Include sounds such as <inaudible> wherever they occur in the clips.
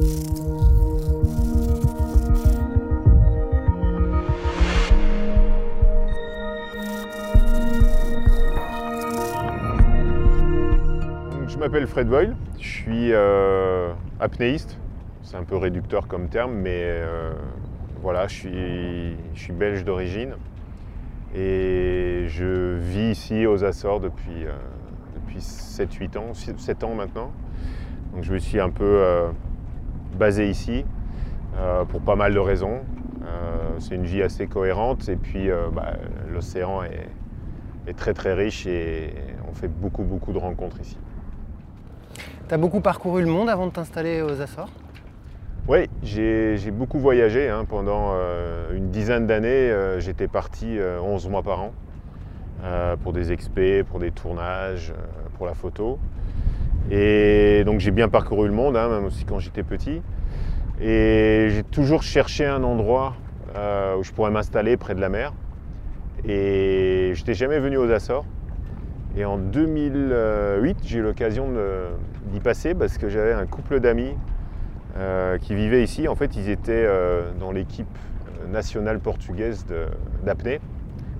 Je m'appelle Fred Boyle, je suis euh, apnéiste, c'est un peu réducteur comme terme, mais euh, voilà, je suis, belge d'origine. Et je vis ici aux Açores depuis, euh, depuis 7-8 ans, 7 ans maintenant. Donc je me suis un peu basé ici euh, pour pas mal de raisons. Euh, c'est une vie assez cohérente et puis euh, bah, l'océan est, est très très riche et on fait beaucoup beaucoup de rencontres ici. Tu as beaucoup parcouru le monde avant de t'installer aux Açores? Oui, j'ai beaucoup voyagé. hein. Pendant euh, une dizaine d'années, euh, j'étais parti euh, 11 mois par an pour des expés, pour des tournages, pour la photo. Et donc j'ai bien parcouru le monde, hein, même aussi quand j'étais petit. Et j'ai toujours cherché un endroit euh, où je pourrais m'installer près de la mer. Et je n'étais jamais venu aux Açores. Et en 2008, j'ai eu l'occasion d'y passer parce que j'avais un couple d'amis euh, qui vivaient ici. En fait, ils étaient euh, dans l'équipe nationale portugaise d'apnée.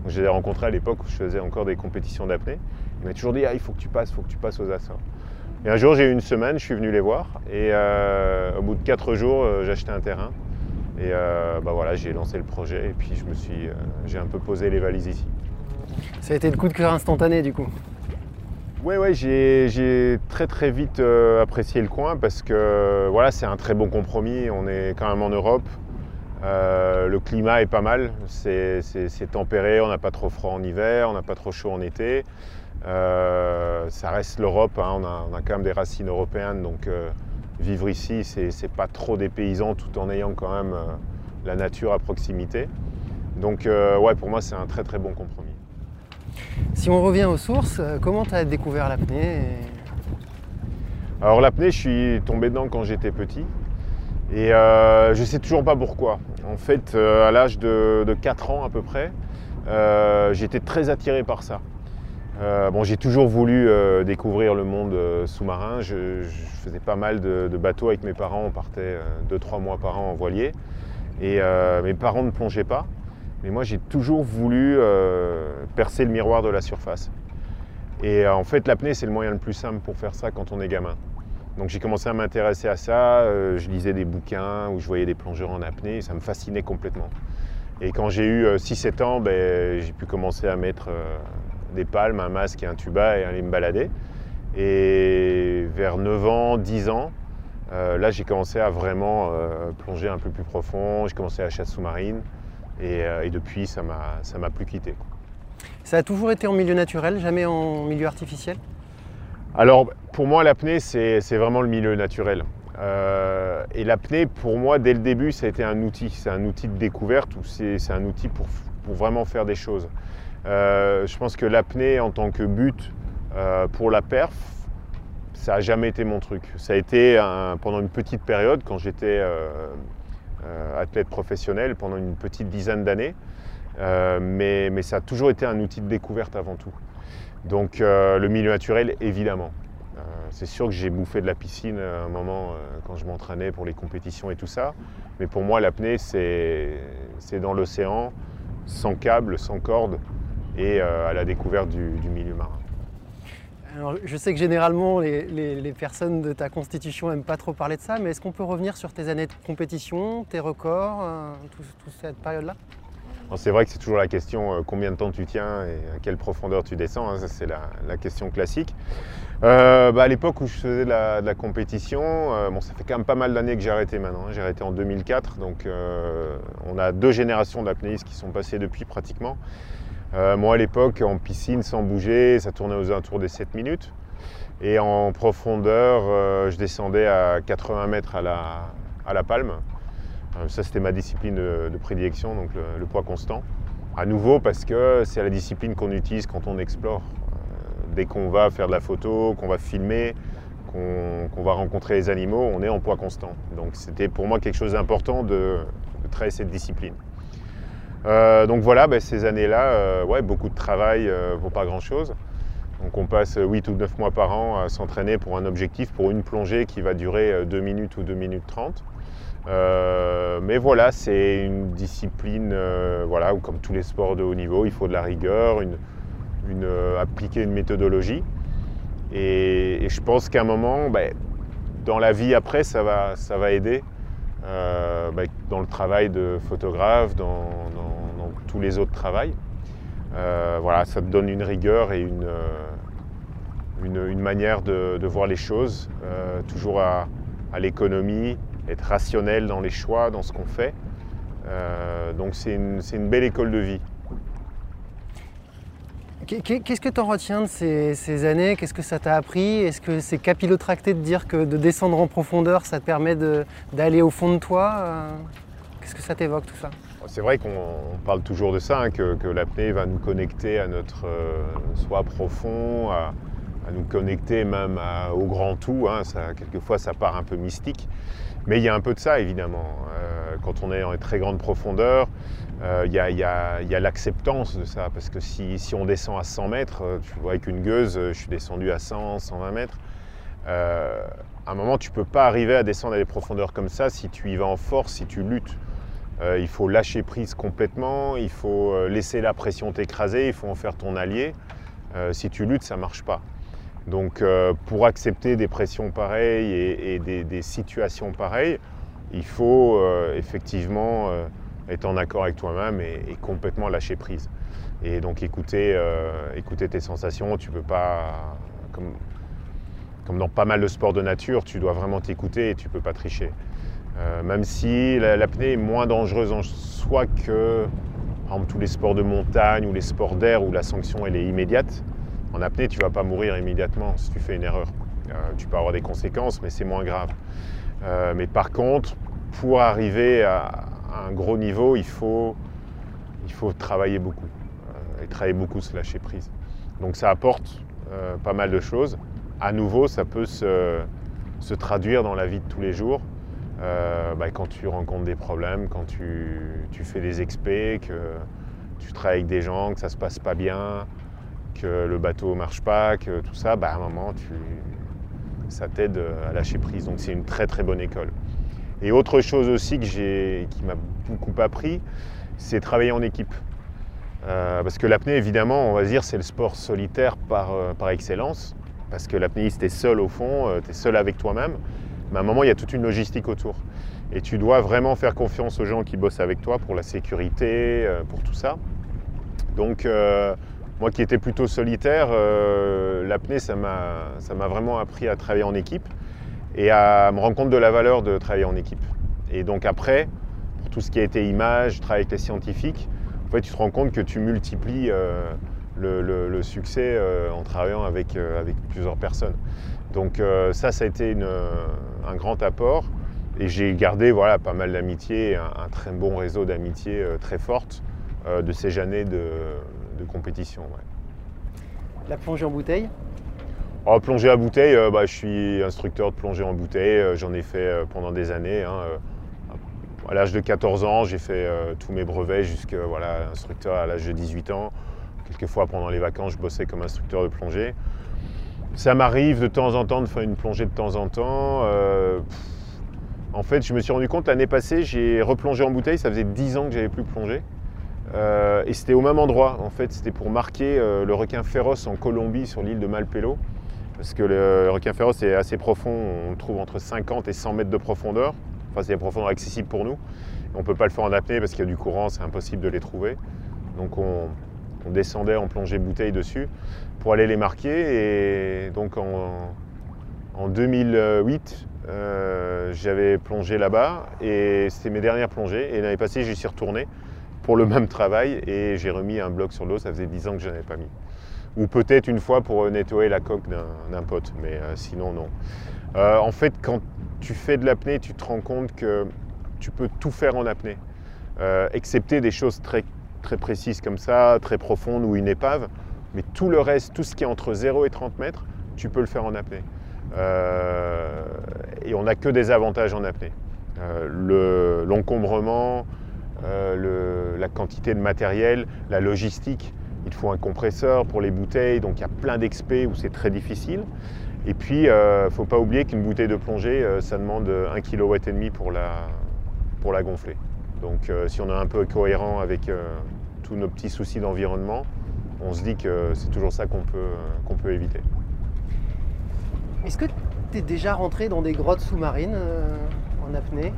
Je les ai rencontrés à l'époque où je faisais encore des compétitions d'apnée. Ils m'ont toujours dit ah, il faut que tu passes, il faut que tu passes aux Açores. Et un jour, j'ai eu une semaine, je suis venu les voir. Et euh, au bout de quatre jours, euh, j'ai acheté un terrain. Et euh, bah voilà, j'ai lancé le projet et puis je me suis, euh, j'ai un peu posé les valises ici. Ça a été le coup de cœur instantané du coup. Oui, ouais, j'ai j'ai très très vite apprécié le coin parce que voilà, c'est un très bon compromis. On est quand même en Europe. Le climat est pas mal. C'est tempéré. On n'a pas trop froid en hiver, on n'a pas trop chaud en été. Euh, ça reste l'Europe. hein. On, a, on a quand même des racines européennes. Donc euh, vivre ici, c'est pas trop dépaysant tout en ayant quand même euh, la nature à proximité. Donc ouais, pour moi, c'est un très très bon compromis. Si on revient aux sources, comment tu as découvert l'apnée et- Alors l'apnée, je suis tombé dedans quand j'étais petit. Et je ne sais toujours pas pourquoi. En fait, à l'âge de, de 4 ans à peu près, j'étais très attiré par ça. Euh, bon, j'ai toujours voulu euh, découvrir le monde euh, sous-marin. Je, faisais pas mal de, bateaux avec mes parents. On partait 2-3 mois par an en voilier. Et mes parents ne plongeaient pas. Mais moi, j'ai toujours voulu percer le miroir de la surface. Et en fait, l'apnée, c'est le moyen le plus simple pour faire ça quand on est gamin. Donc j'ai commencé à m'intéresser à ça, je lisais des bouquins où je voyais des plongeurs en apnée, ça me fascinait complètement. Et quand j'ai eu euh, 6-7 ans, ben, j'ai pu commencer à mettre des palmes, un masque et un tuba et aller me balader. Et vers 9 ans, 10 ans, euh, là j'ai commencé à vraiment euh, plonger un peu plus profond, j'ai commencé à la chasse sous-marine et, euh, et depuis ça m'a plus quitté. Ça a toujours été en milieu naturel, jamais en milieu artificiel? Alors, pour moi, l'apnée, c'est vraiment le milieu naturel. Et l'apnée, pour moi, dès le début, ça a été un outil. C'est un outil de découverte ou c'est c'est un outil pour, pour vraiment faire des choses. Euh, je pense que l'apnée, en tant que but euh, pour la perf, ça n'a jamais été mon truc. Ça a été pendant une petite période, quand j'étais euh, athlète professionnel, pendant une petite dizaine d'années. Mais, ça a toujours été un outil de découverte avant tout. Donc le milieu naturel, évidemment. C'est sûr que j'ai bouffé de la piscine à un moment quand je m'entraînais pour les compétitions et tout ça. Mais pour moi, l'apnée, c'est dans l'océan, sans câble, sans corde, et euh, à la découverte du, du milieu marin. Alors, je sais que généralement les, les- les personnes de ta constitution n'aiment pas trop parler de ça, mais est-ce qu'on peut revenir sur tes années de compétition, tes records, euh, tout- toute cette période-là? C'est vrai que c'est toujours la question euh, combien de temps tu tiens et à quelle profondeur tu descends, hein, c'est la, la question classique. Euh, bah, à l'époque où je faisais de la, de la compétition, bon, ça fait quand même pas mal d'années que j'ai arrêté maintenant. hein. J'ai arrêté en 2004, donc on a deux générations d'apnéistes qui sont passées depuis pratiquement. Euh, moi à l'époque, en piscine sans bouger, ça tournait aux alentours des 7 minutes. Et en profondeur, euh, je descendais à 80 mètres à la, à la palme. Euh, ça, c'était ma discipline de, prédilection, donc le, poids constant. À nouveau, parce que c'est la discipline qu'on utilise quand on explore. Dès qu'on va faire de la photo, qu'on va filmer, qu'on va rencontrer les animaux, on est en poids constant. Donc c'était pour moi quelque chose d'important de, de cette discipline. Euh, donc voilà, ben, ces années-là, euh, ouais, beaucoup de travail euh, pour pas grand-chose. Donc on passe 8 ou 9 mois par an à s'entraîner pour un objectif, pour une plongée qui va durer 2 minutes ou 2 minutes 30. mais voilà, c'est une discipline voilà, où comme tous les sports de haut niveau, il faut de la rigueur, appliquer une méthodologie. Et, je pense qu'à un moment, ben, dans la vie après, ça va, ça va aider. Euh, ben, dans le travail de photographe, dans, tous les autres travails. Euh, voilà, ça te donne une rigueur et une, euh, une, manière de, voir les choses, toujours à, l'économie, être rationnel dans les choix, dans ce qu'on fait. donc c'est une, une belle école de vie. Qu'est-ce que tu en retiens de ces, années? Qu'est-ce que ça t'a appris? Est-ce que c'est capillotracté de dire que de descendre en profondeur, ça te permet d'aller au fond de toi? Euh, Qu'est-ce que ça t'évoque tout ça? C'est vrai qu'on parle toujours de ça, hein, que, l'apnée va nous connecter à notre euh, soi profond, à, nous connecter même au grand tout. Hein. quelquefois, ça part un peu mystique. Mais il y a un peu de ça, évidemment. Euh, quand on est en très grande profondeur, il y a, l'acceptance de ça, parce que si, on descend à 100 mètres, euh, tu vois, avec une gueuse, euh, je suis descendu à 100, 120 mètres, à un moment, tu ne peux pas arriver à descendre à des profondeurs comme ça si tu y vas en force, si tu luttes. il faut lâcher prise complètement, il faut laisser la pression t'écraser, il faut en faire ton allié. si tu luttes, ça ne marche pas. Donc pour accepter des pressions pareilles et, des, situations pareilles, il faut effectivement être en accord avec toi-même et, complètement lâcher prise. Et donc écouter, euh, écouter tes sensations, tu peux pas, comme, dans pas mal de sports de nature, tu dois vraiment t'écouter et tu peux pas tricher. Euh, même si l'apnée est moins dangereuse en soi que par tous les sports de montagne ou les sports d'air où la sanction elle est immédiate, en apnée tu vas pas mourir immédiatement si tu fais une erreur. Euh, tu peux avoir des conséquences mais c'est moins grave. mais par contre, pour arriver à, un gros niveau, il faut, il faut travailler beaucoup. Euh, et travailler beaucoup, se lâcher prise. Donc ça apporte euh, pas mal de choses. À nouveau, ça peut se, traduire dans la vie de tous les jours. Euh, bah, quand tu rencontres des problèmes, quand tu, fais des expés, que tu travailles avec des gens, que ça se passe pas bien, que le bateau marche pas, que tout ça, bah, à un moment, ça t'aide à lâcher prise. Donc c'est une très très bonne école. Et autre chose aussi que qui m'a beaucoup appris, c'est travailler en équipe. Euh, parce que l'apnée, évidemment, on va dire, c'est le sport solitaire par, euh, par excellence. Parce que l'apnéiste est seul au fond, euh, tu es seul avec toi-même. Mais à un moment, il y a toute une logistique autour. Et tu dois vraiment faire confiance aux gens qui bossent avec toi pour la sécurité, pour tout ça. Donc, moi qui étais plutôt solitaire, l'apnée, ça m'a vraiment appris à travailler en équipe et à me rendre compte de la valeur de travailler en équipe. Et donc après, pour tout ce qui a été image, travail avec les scientifiques, en fait, tu te rends compte que tu multiplies euh, le, succès euh, en travaillant avec, euh, avec plusieurs personnes. Donc ça, ça a été un grand apport. Et j'ai gardé voilà, pas mal d'amitié, un, très bon réseau d'amitié très forte de ces années de, compétition. La plongée en bouteille? Oh, plonger à bouteille, euh, bah, je suis instructeur de plongée en bouteille. Euh, j'en ai fait euh, pendant des années. Hein, à l'âge de 14 ans, j'ai fait tous mes brevets jusqu'à voilà, instructeur à l'âge de 18 ans. Quelquefois, pendant les vacances, je bossais comme instructeur de plongée. Ça m'arrive de temps en temps de faire une plongée de temps en temps. en fait, je me suis rendu compte l'année passée, j'ai replongé en bouteille. Ça faisait 10 ans que j'avais plus plongé. et c'était au même endroit. En fait, c'était pour marquer le requin féroce en Colombie sur l'île de Malpelo parce que le, requin féroce est assez profond, on le trouve entre 50 et 100 mètres de profondeur. Enfin, c'est des profondeurs accessibles pour nous. On ne peut pas le faire en apnée parce qu'il y a du courant, c'est impossible de les trouver. Donc on, descendait en plongée bouteille dessus pour aller les marquer. Et donc en, 2008, euh, j'avais plongé là-bas et c'était mes dernières plongées. Et l'année passée, j'y suis retourné pour le même travail et j'ai remis un bloc sur l'eau. Ça faisait 10 ans que je n'en avais pas mis ou peut-être une fois pour nettoyer la coque d'un pote, mais euh, sinon non. Euh, en fait, quand tu fais de l'apnée, tu te rends compte que tu peux tout faire en apnée, euh, excepté des choses très, très précises comme ça, très profondes ou une épave, mais tout le reste, tout ce qui est entre 0 et 30 mètres, tu peux le faire en apnée. et on n'a que des avantages en apnée. L'encombrement, la quantité de matériel, la logistique, il faut un compresseur pour les bouteilles, donc il y a plein d'expés où c'est très difficile. Et puis, il euh, ne faut pas oublier qu'une bouteille de plongée, euh, ça demande 1,5 kW pour la, pour la gonfler. Donc si on est un peu cohérent avec tous nos petits soucis d'environnement, on se dit que c'est toujours ça qu'on peut, qu'on peut éviter. Est-ce que tu es déjà rentré dans des grottes sous-marines en apnée?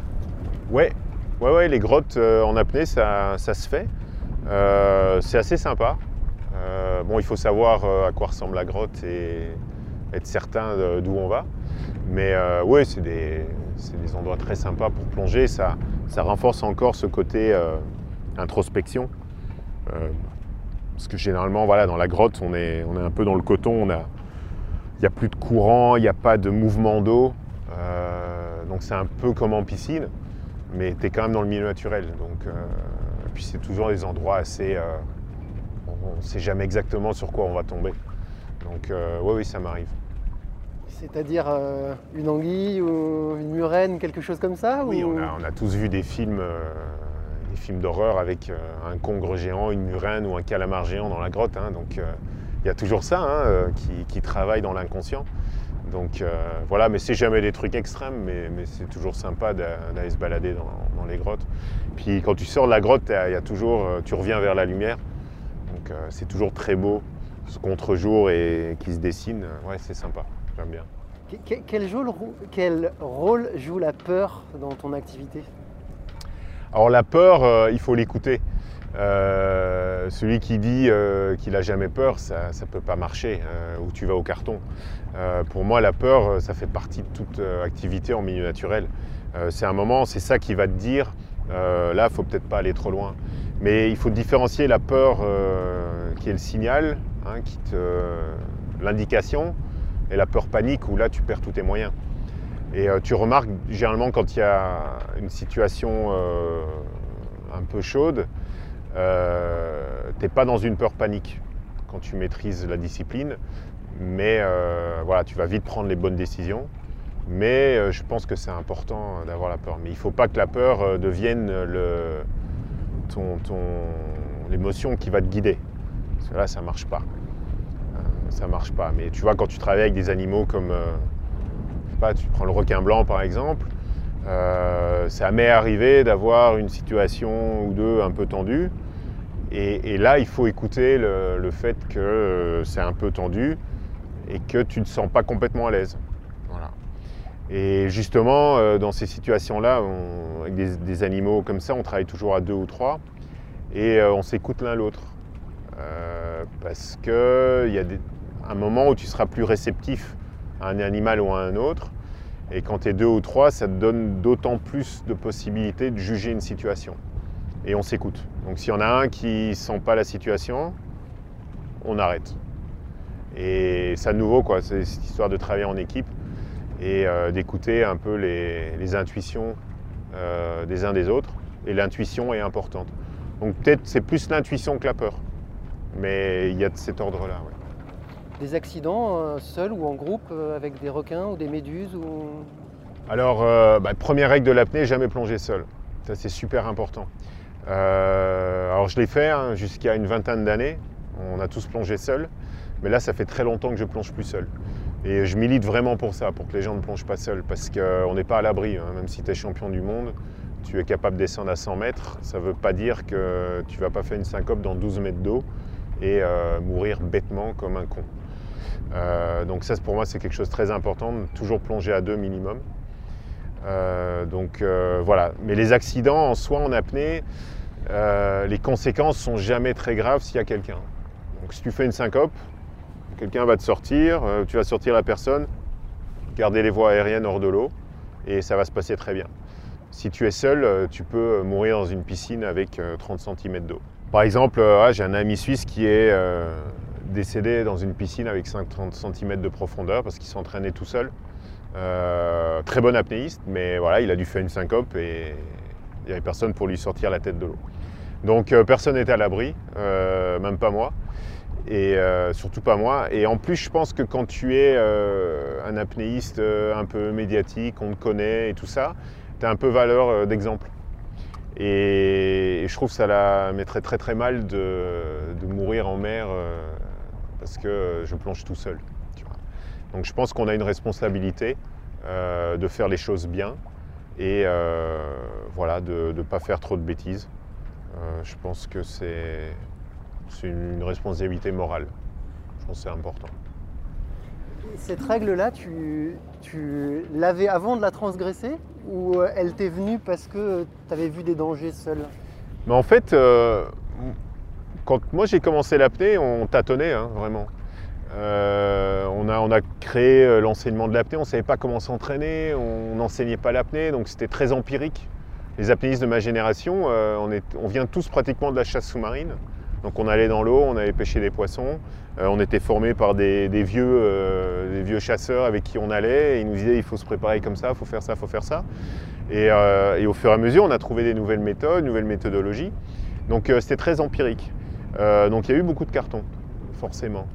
Ouais, ouais, ouais, les grottes en apnée, ça, ça se fait. Euh, c'est assez sympa. Euh, bon, il faut savoir euh, à quoi ressemble la grotte et être certain d'où on va. Mais oui, c'est des, endroits très sympas pour plonger. Ça, renforce encore ce côté introspection. parce que généralement, voilà, dans la grotte, on est, un peu dans le coton. Il n'y a plus de courant, il n'y a pas de mouvement d'eau. donc c'est un peu comme en piscine, mais tu es quand même dans le milieu naturel. Donc puis c'est toujours des endroits assez. Euh, on ne sait jamais exactement sur quoi on va tomber. Donc euh, oui, oui, ça m'arrive. C'est-à-dire euh, une anguille ou une murène, quelque chose comme ça Oui, on, a, tous vu des films, des films d'horreur avec un congre géant, une murène ou un calamar géant dans la grotte. Hein. donc il y a toujours ça hein, qui, travaille dans l'inconscient. Donc voilà, mais c'est jamais des trucs extrêmes, mais, c'est toujours sympa d'aller se balader dans les grottes. Puis quand tu sors de la grotte, il y toujours, euh, tu reviens vers la lumière. Donc euh, c'est toujours très beau, ce contre-jour et qui se dessine. Ouais, c'est sympa, j'aime bien. Quel, rôle joue la peur dans ton activité? Alors la peur, euh, il faut l'écouter. celui qui dit qu'il n'a jamais peur, ça ne peut pas marcher, ou tu vas au carton. pour moi, la peur, ça fait partie de toute activité en milieu naturel. c'est un moment, c'est ça qui va te dire euh, là, il faut peut-être pas aller trop loin. Mais il faut différencier la peur euh, qui est le signal, hein, l'indication, et la peur panique où là tu perds tous tes moyens. Et euh, tu remarques généralement quand il y a une situation un peu chaude, tu n'es pas dans une peur panique quand tu maîtrises la discipline, mais voilà, tu vas vite prendre les bonnes décisions. Mais euh, je pense que c'est important euh, d'avoir la peur. Mais il ne faut pas que la peur euh, devienne l'émotion qui va te guider. Parce que là, ça ne marche pas. ça ne marche pas. Mais tu vois, quand tu travailles avec des animaux comme, je sais pas, tu prends le requin blanc par exemple, ça m'est arrivé d'avoir une situation ou deux un peu tendue. Et, là, il faut écouter le fait que c'est un peu tendu et que tu ne te sens pas complètement à l'aise. Et justement, euh, dans ces situations-là, avec des, animaux comme ça, on travaille toujours à deux ou trois et euh, on s'écoute l'un l'autre. Euh, parce qu'il y a un moment où tu seras plus réceptif à un animal ou à un autre. Et quand tu es deux ou trois, ça te donne d'autant plus de possibilités de juger une situation. Et on s'écoute. Donc s'il y en a un qui sent pas la situation, on arrête. Et c'est à nouveau, quoi, c'est cette histoire de travailler en équipe et euh, d'écouter un peu les, intuitions euh, des uns des autres. Et l'intuition est importante. Donc peut-être c'est plus l'intuition que la peur. Mais il y a de cet ordre-là. Des accidents euh, seuls ou en groupe avec des requins ou des méduses ou... Alors, bah, première règle de l'apnée, jamais plonger seul. Ça c'est super important. alors je l'ai fait hein, jusqu'à une vingtaine d'années. On a tous plongé seul. Mais là, ça fait très longtemps que je plonge plus seul. Et je milite vraiment pour ça, pour que les gens ne plongent pas seuls, parce qu'on n'est pas à l'abri. Hein. Même si tu es champion du monde, tu es capable de descendre à 100 mètres, ça ne veut pas dire que tu ne vas pas faire une syncope dans 12 mètres d'eau et euh, mourir bêtement comme un con. Euh, donc ça, pour moi, c'est quelque chose de très important, toujours plonger à deux minimum. Euh, donc voilà. Mais les accidents en soi en apnée, les conséquences sont jamais très graves s'il y a quelqu'un. Donc si tu fais une syncope, Quelqu'un va te sortir, euh, tu vas sortir la personne, garder les voies aériennes hors de l'eau et ça va se passer très bien. Si tu es seul, euh, tu peux mourir dans une piscine avec 30 euh, cm d'eau. Par exemple, j'ai un ami suisse qui est décédé dans une piscine avec 50 cm de profondeur parce qu'il s'entraînait tout seul. très bon apnéiste, mais voilà, il a dû faire une syncope et il n'y avait personne pour lui sortir la tête de l'eau. Donc personne n'était à l'abri, même pas moi et euh, surtout pas moi. Et en plus, je pense que quand tu es euh, un apnéiste euh, un peu médiatique, on te connaît et tout ça, tu as un peu valeur d'exemple. Et, je trouve que ça la mettrait très très mal de, mourir en mer parce que je plonge tout seul. Donc je pense qu'on a une responsabilité de faire les choses bien et voilà, de ne pas faire trop de bêtises. je pense que c'est une responsabilité morale. Je pense que c'est important. Cette règle-là, tu, l'avais avant de la transgresser ou euh, elle t'est venue parce que tu avais vu des dangers seul? Mais En fait, euh, quand moi j'ai commencé l'apnée, on tâtonnait hein, vraiment. Euh, on, a, on, a, créé l'enseignement de l'apnée, on ne savait pas comment s'entraîner, on n'enseignait pas l'apnée, donc c'était très empirique. Les apnéistes de ma génération, on, est, on vient tous pratiquement de la chasse sous-marine. Donc on allait dans l'eau, on allait pêcher des poissons. Euh, on était formés par des, vieux, euh, des, vieux, chasseurs avec qui on allait. Et ils nous disaient il faut se préparer comme ça, il faut faire ça, il faut faire ça. Euh, et, au fur et à mesure, on a trouvé des nouvelles méthodes, nouvelles méthodologies. Donc c'était très empirique. donc il y a eu beaucoup de cartons, forcément,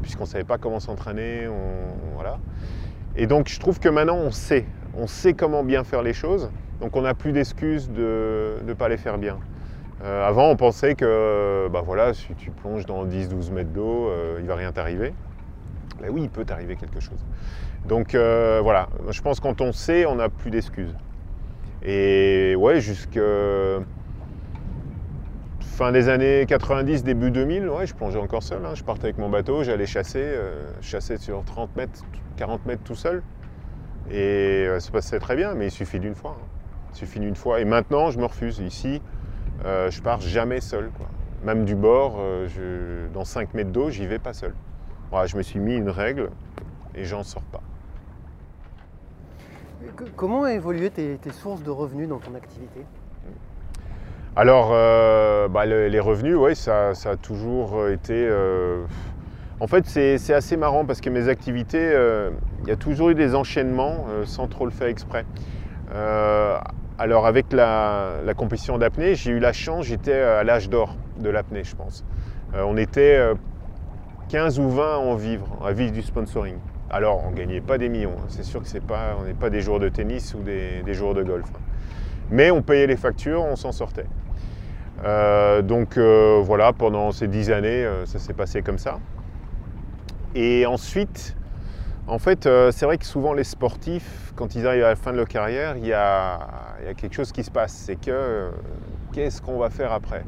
puisqu'on ne savait pas comment s'entraîner. Voilà. Et donc je trouve que maintenant on sait. On sait comment bien faire les choses. Donc on n'a plus d'excuses de ne pas les faire bien. Euh, avant, on pensait que bah voilà, si tu plonges dans 10-12 mètres d'eau, euh, il ne va rien t'arriver. Mais oui, il peut t'arriver quelque chose. Donc euh, voilà, je pense que quand on sait, on n'a plus d'excuses. Et ouais, jusqu'à fin des années 90, début 2000, ouais, je plongeais encore seul. Hein. Je partais avec mon bateau, j'allais chasser, je chassais sur 30 mètres, 40 mètres tout seul. Et ça se passait très bien, mais il suffit d'une fois. Hein. Il suffit d'une fois. Et maintenant, je me refuse. Ici, euh, je pars jamais seul. Même du bord, euh, dans 5 mètres d'eau, j'y vais pas seul. je me suis mis une règle et j'en sors pas. Comment ont évolué tes, sources de revenus dans ton activité? Alors, euh, bah, les revenus, oui, ça, a toujours été. En fait, c'est assez marrant parce que mes activités, il y a toujours eu des enchaînements sans trop le faire exprès. Alors avec la, compétition d'apnée, j'ai eu la chance, j'étais à l'âge d'or de l'apnée, je pense. Euh, on était 15 euh, ou 20 à en vivre, à vivre du sponsoring. Alors on ne gagnait pas des millions, hein. c'est sûr que c'est n'est pas des joueurs de tennis ou des, joueurs de golf. Hein. Mais on payait les factures, on s'en sortait. Euh, donc voilà, pendant ces 10 années, ça s'est passé comme ça. Et ensuite, en fait, euh, c'est vrai que souvent les sportifs, quand ils arrivent à la fin de leur carrière, il y a, quelque chose qui se passe. C'est que euh, qu'est-ce qu'on va faire après?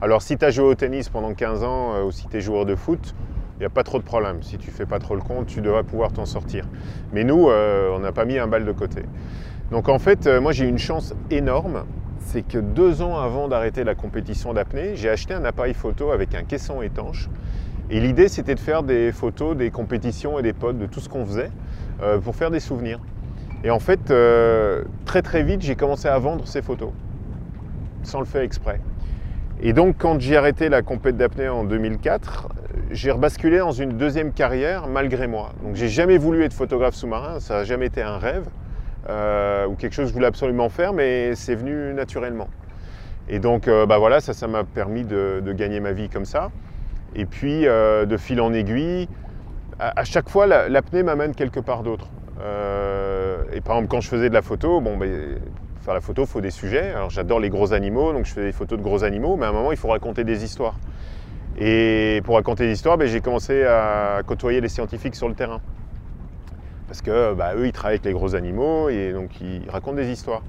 Alors si tu as joué au tennis pendant 15 ans euh, ou si tu es joueur de foot, il n'y a pas trop de problème. Si tu fais pas trop le compte, tu devrais pouvoir t'en sortir. Mais nous, on n'a pas mis un bal de côté. Donc en fait, moi j'ai eu une chance énorme. C'est que deux ans avant d'arrêter la compétition d'apnée, j'ai acheté un appareil photo avec un caisson étanche et l'idée, c'était de faire des photos des compétitions et des potes, de tout ce qu'on faisait, euh, pour faire des souvenirs. Et en fait, euh, très très vite, j'ai commencé à vendre ces photos, sans le faire exprès. Et donc, quand j'ai arrêté la compète d'apnée en 2004, j'ai rebasculé dans une deuxième carrière malgré moi. Donc, j'ai jamais voulu être photographe sous-marin, ça n'a jamais été un rêve euh, ou quelque chose que je voulais absolument faire, mais c'est venu naturellement. Et donc, bah voilà, ça, ça m'a permis de, gagner ma vie comme ça. Et puis, euh, de fil en aiguille, à, chaque fois, l'apnée m'amène quelque part d'autre. Euh, et par exemple, quand je faisais de la photo, bon, ben, faire la photo, il faut des sujets. Alors, j'adore les gros animaux, donc je fais des photos de gros animaux, mais à un moment, il faut raconter des histoires. Et pour raconter des histoires, ben, j'ai commencé à côtoyer les scientifiques sur le terrain. Parce que bah, eux, ils travaillent avec les gros animaux et donc ils racontent des histoires.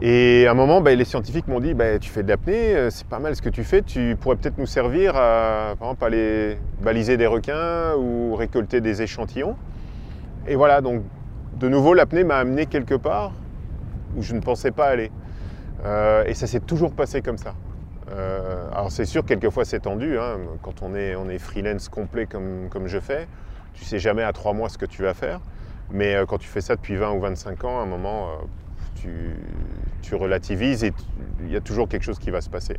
Et à un moment, les scientifiques m'ont dit Tu fais de l'apnée, euh, c'est pas mal ce que tu fais, tu pourrais peut-être nous servir à, par exemple, aller baliser des requins ou récolter des échantillons. Et voilà, donc de nouveau, l'apnée m'a amené quelque part où je ne pensais pas aller. Euh, et ça s'est toujours passé comme ça. Euh, alors c'est sûr, quelquefois c'est tendu, hein, quand on est, on est freelance complet comme, comme je fais, tu sais jamais à trois mois ce que tu vas faire. Mais quand tu fais ça depuis 20 ou 25 ans, à un moment, tu, relativises et il y a toujours quelque chose qui va se passer.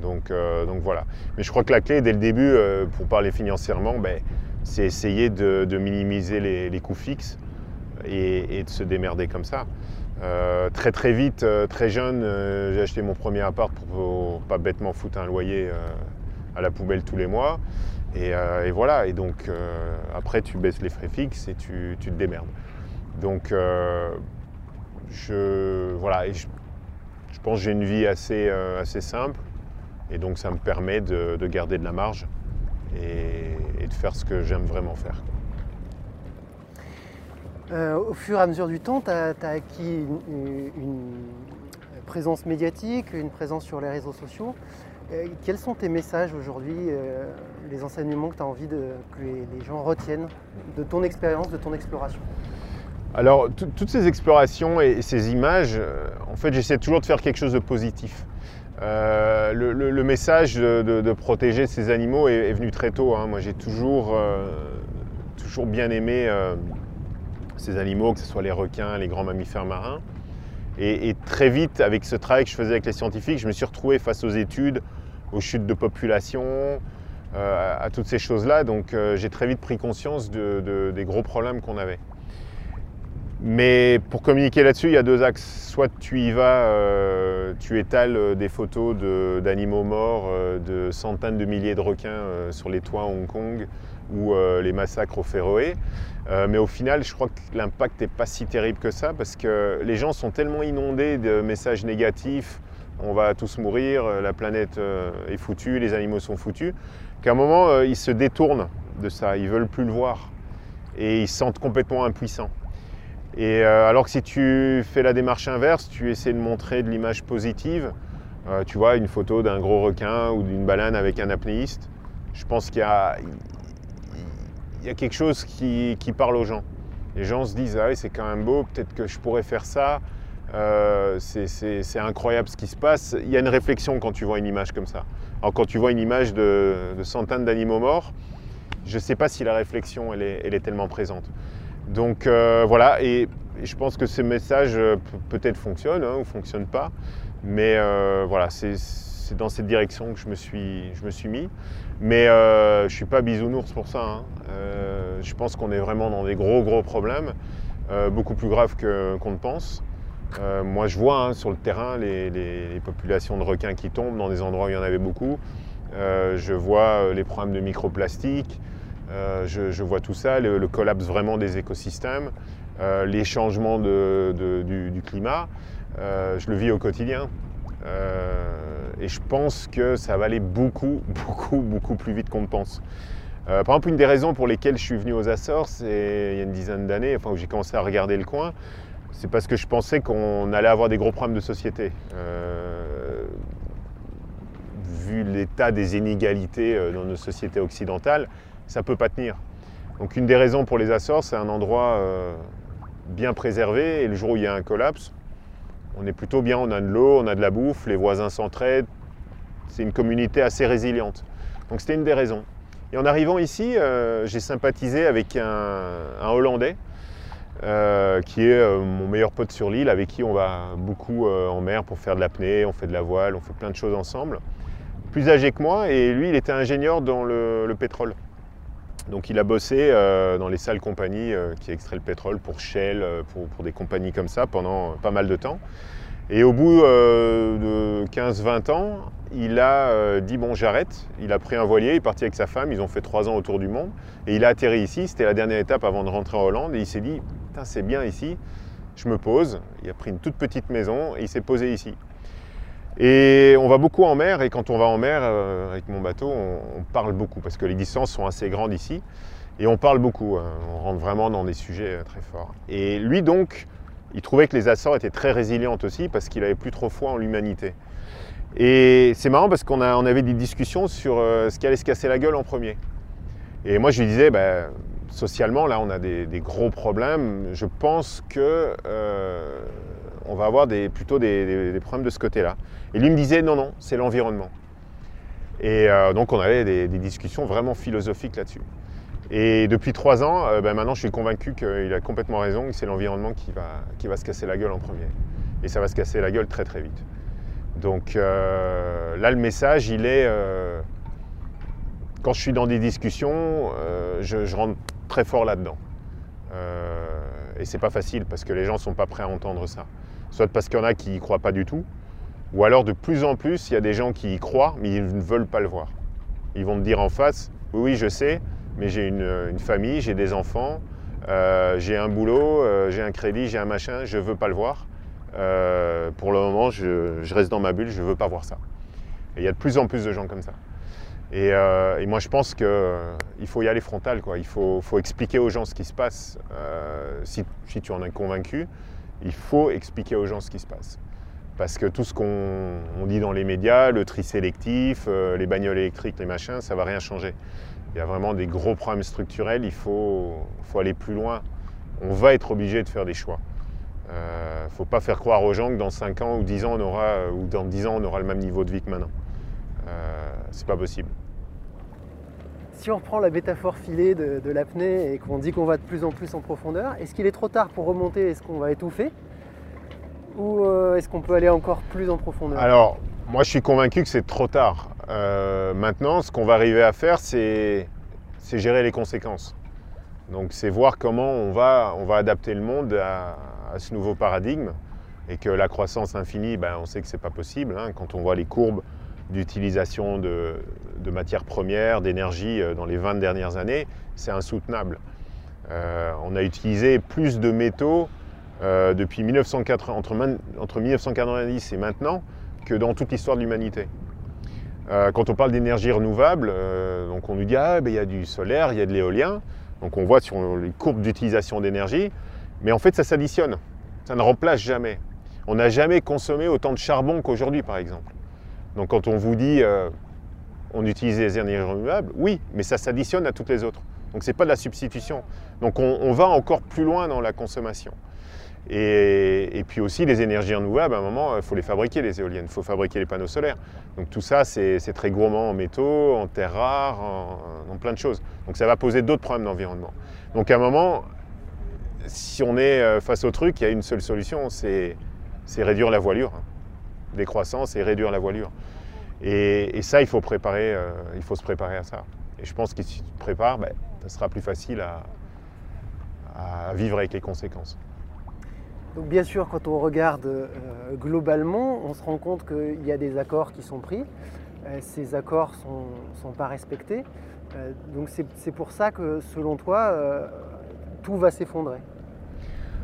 Donc, euh, donc, voilà. Mais je crois que la clé dès le début, euh, pour parler financièrement, ben, c'est essayer de, minimiser les, coûts fixes et, de se démerder comme ça. Euh, très très vite, très jeune, j'ai acheté mon premier appart pour, pas bêtement foutre un loyer à la poubelle tous les mois. Et, voilà, et donc après tu baisses les frais fixes et tu, te démerdes. Donc je, voilà, Je pense que j'ai une vie assez, euh, simple et donc ça me permet de garder de la marge et, et de faire ce que j'aime vraiment faire. Euh, au fur et à mesure du temps, tu as, acquis une, une présence médiatique, une présence sur les réseaux sociaux. Euh, quels sont tes messages aujourd'hui, euh, les enseignements que tu as envie de, que les, les gens retiennent de ton expérience, de ton exploration? Alors, tout- toutes ces explorations et ces images, en fait, j'essaie toujours de faire quelque chose de positif. Euh, le, message de, protéger ces animaux est, venu très tôt. hein. Moi, j'ai toujours, euh, toujours bien aimé euh, ces animaux, que ce soit les requins, les grands mammifères marins. Et, très vite, avec ce travail que je faisais avec les scientifiques, je me suis retrouvé face aux études, aux chutes de population, à toutes ces choses-là. Donc, j'ai très vite pris conscience de- de- des gros problèmes qu'on avait. Mais pour communiquer là-dessus, il y a deux axes. Soit tu y vas, euh, tu étales euh, des photos d'animaux morts, euh, de centaines de milliers de requins sur les toits à Hong Kong ou les massacres au Féroé. Mais au final, je crois que l'impact n'est pas si terrible que ça parce que les gens sont tellement inondés de messages négatifs. On va tous mourir, la planète est foutue, les animaux sont foutus, qu'à un moment, ils se détournent de ça, ils veulent plus le voir et ils se sentent complètement impuissants. Et euh, alors que si tu fais la démarche inverse, tu essaies de montrer de l'image positive, euh, tu vois, une photo d'un gros requin ou d'une baleine avec un apnéiste, je pense qu'il y a, quelque chose qui, parle aux gens. Les gens se disent, ah oui, c'est quand même beau, peut-être que je pourrais faire ça, euh, c'est- incroyable ce qui se passe. Il y a une réflexion quand tu vois une image comme ça. Alors quand tu vois une image de, centaines d'animaux morts, je ne sais pas si la réflexion, elle est tellement présente. Donc euh, voilà, et, je pense que ce message euh, peut- peut-être fonctionne hein, ou fonctionne pas, mais euh, voilà, c'est dans cette direction que je me suis, je me suis mis. Mais je ne suis pas bisounours pour ça. hein. Je pense qu'on est vraiment dans des gros gros problèmes, beaucoup plus graves qu'on ne pense. Moi, je vois hein, sur le terrain les, les- populations de requins qui tombent dans des endroits où il y en avait beaucoup. Je vois les problèmes de microplastique. Euh, je, vois tout ça, le, collapse vraiment des écosystèmes, euh, les changements du, climat. Euh, je le vis au quotidien. Et je pense que ça va aller beaucoup, <laughs> beaucoup, beaucoup plus vite qu'on ne pense. Par exemple, une des raisons pour lesquelles je suis venu aux Açores, c'est il y a une dizaine d'années, enfin, où j'ai commencé à regarder le coin, c'est parce que je pensais qu'on allait avoir des gros problèmes de société. Vu l'état des inégalités dans nos sociétés occidentales, ça ne peut pas tenir. Donc une des raisons pour les Açores, c'est un endroit euh, bien préservé et le jour où il y a un collapse, on est plutôt bien, on a de l'eau, on a de la bouffe, les voisins s'entraident, c'est une communauté assez résiliente. Donc c'était une des raisons. Et en arrivant ici, euh, j'ai sympathisé avec un, Hollandais euh, qui est mon meilleur pote sur l'île, avec qui on va beaucoup en mer pour faire de l'apnée, on fait de la voile, on fait plein de choses ensemble. Plus âgé que moi, et lui, il était ingénieur dans le pétrole. Donc il a bossé euh, dans les sales compagnies euh, qui extraient le pétrole pour Shell, euh, pour, des compagnies comme ça pendant pas mal de temps. Et au bout de 15-20 ans, il a dit bon j'arrête. Il a pris un voilier, il est parti avec sa femme, ils ont fait trois ans autour du monde. Et il a atterri ici, c'était la dernière étape avant de rentrer en Hollande. Et il s'est dit, c'est bien ici, je me pose. Il a pris une toute petite maison et il s'est posé ici. Et on va beaucoup en mer, et quand on va en mer euh, avec mon bateau, on, parle beaucoup, parce que les distances sont assez grandes ici, et on parle beaucoup, hein. on rentre vraiment dans des sujets euh, très forts. Et lui donc, il trouvait que les Açores étaient très résilientes aussi, parce qu'il avait plus trop foi en l'humanité. Et c'est marrant parce qu'on avait des discussions sur euh, ce qui allait se casser la gueule en premier. Et moi je lui disais, bah, socialement là on a des, gros problèmes, je pense que on va avoir des, plutôt des, des- problèmes de ce côté-là. Et lui me disait, non, non, c'est l'environnement. Et euh, donc on avait des, discussions vraiment philosophiques là-dessus. Et depuis trois ans, euh, ben, maintenant je suis convaincu qu'il a complètement raison, que c'est l'environnement qui va, qui va se casser la gueule en premier. Et ça va se casser la gueule très très vite. Donc euh, là le message il est, quand je suis dans des discussions, je, je rentre très fort là-dedans. Et c'est pas facile parce que les gens sont pas prêts à entendre ça. Soit parce qu'il y en a qui y croient pas du tout, ou alors de plus en plus, il y a des gens qui y croient, mais ils ne veulent pas le voir. Ils vont me dire en face, oui, oui, je sais, mais j'ai une, une famille, j'ai des enfants, euh, j'ai un boulot, euh, j'ai un crédit, j'ai un machin, je ne veux pas le voir. Euh, pour le moment, je, reste dans ma bulle, je ne veux pas voir ça. Et il y a de plus en plus de gens comme ça. Et, moi, je pense qu'il faut y aller frontal. Quoi. Il faut, expliquer aux gens ce qui se passe. Si, tu en es convaincu, il faut expliquer aux gens ce qui se passe. Parce que tout ce qu'on dit dans les médias, le tri sélectif, euh, les bagnoles électriques, les machins, ça ne va rien changer. Il y a vraiment des gros problèmes structurels, il faut, aller plus loin. On va être obligé de faire des choix. Il euh, ne faut pas faire croire aux gens que dans 5 ans ou 10 ans, on aura, ou dans 10 ans, on aura le même niveau de vie que maintenant. Euh, c'est pas possible. Si on reprend la métaphore filée de, l'apnée et qu'on dit qu'on va de plus en plus en profondeur, est-ce qu'il est trop tard pour remonter? Est-ce qu'on va étouffer? Ou euh, est-ce qu'on peut aller encore plus en profondeur? Alors, moi je suis convaincu que c'est trop tard. Euh, maintenant, ce qu'on va arriver à faire, c'est gérer les conséquences. Donc c'est voir comment on va, on va adapter le monde à, ce nouveau paradigme et que la croissance infinie, ben, on sait que ce n'est pas possible. Hein. quand on voit les courbes d'utilisation de, matières premières, d'énergie euh, dans les 20 dernières années, c'est insoutenable. on a utilisé plus de métaux euh, depuis 1980, entre, 1990 et maintenant que dans toute l'histoire de l'humanité. Euh, quand on parle d'énergie renouvelable, euh, donc on nous dit ah ben, il y a du solaire, il y a de l'éolien, donc on voit sur les courbes d'utilisation d'énergie, mais en fait ça s'additionne, ça ne remplace jamais. On n'a jamais consommé autant de charbon qu'aujourd'hui par exemple. Donc quand on vous dit on utilise les énergies renouvelables, oui, mais ça s'additionne à toutes les autres. Donc ce n'est pas de la substitution. Donc on va encore plus loin dans la consommation. Et, puis aussi les énergies renouvelables, à un moment, il faut les fabriquer, les éoliennes, il faut fabriquer les panneaux solaires. Donc tout ça, c'est très gourmand en métaux, en terres rares, en, plein de choses. Donc ça va poser d'autres problèmes d'environnement. Donc à un moment, si on est euh, face au truc, il y a une seule solution, c'est réduire la voilure. Décroissance et réduire la voilure. Et, ça, il faut, préparer, euh, il faut se préparer à ça. Et je pense que si tu te prépares, ben, ça sera plus facile à vivre avec les conséquences. Donc bien sûr, quand on regarde euh, globalement, on se rend compte qu'il y a des accords qui sont pris. Euh, ces accords ne sont, pas respectés. Euh, donc c'est pour ça que, selon toi, tout va s'effondrer.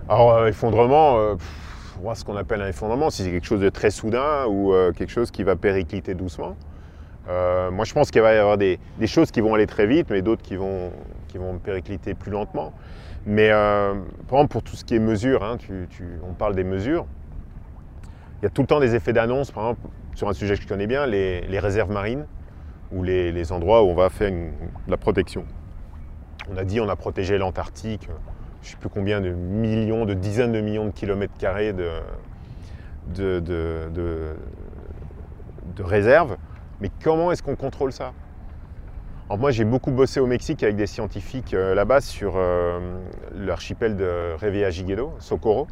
Alors, effondrement, moi, ce qu'on appelle un effondrement, si c'est quelque chose de très soudain ou quelque chose qui va péricliter doucement. moi, je pense qu'il va y avoir des, choses qui vont aller très vite, mais d'autres qui vont, péricliter plus lentement. Mais euh, par exemple, pour tout ce qui est mesures, hein, on parle des mesures, il y a tout le temps des effets d'annonce, par exemple, sur un sujet que je connais bien, les, réserves marines, ou les, endroits où on va faire la protection. On a dit on a protégé l'Antarctique, je ne sais plus combien de millions, de dizaines de millions de kilomètres carrés de, de réserves. Mais comment est-ce qu'on contrôle ça? Moi, j'ai beaucoup bossé au Mexique avec des scientifiques euh, là-bas sur euh, l'archipel de Revillagigedo, Socorro.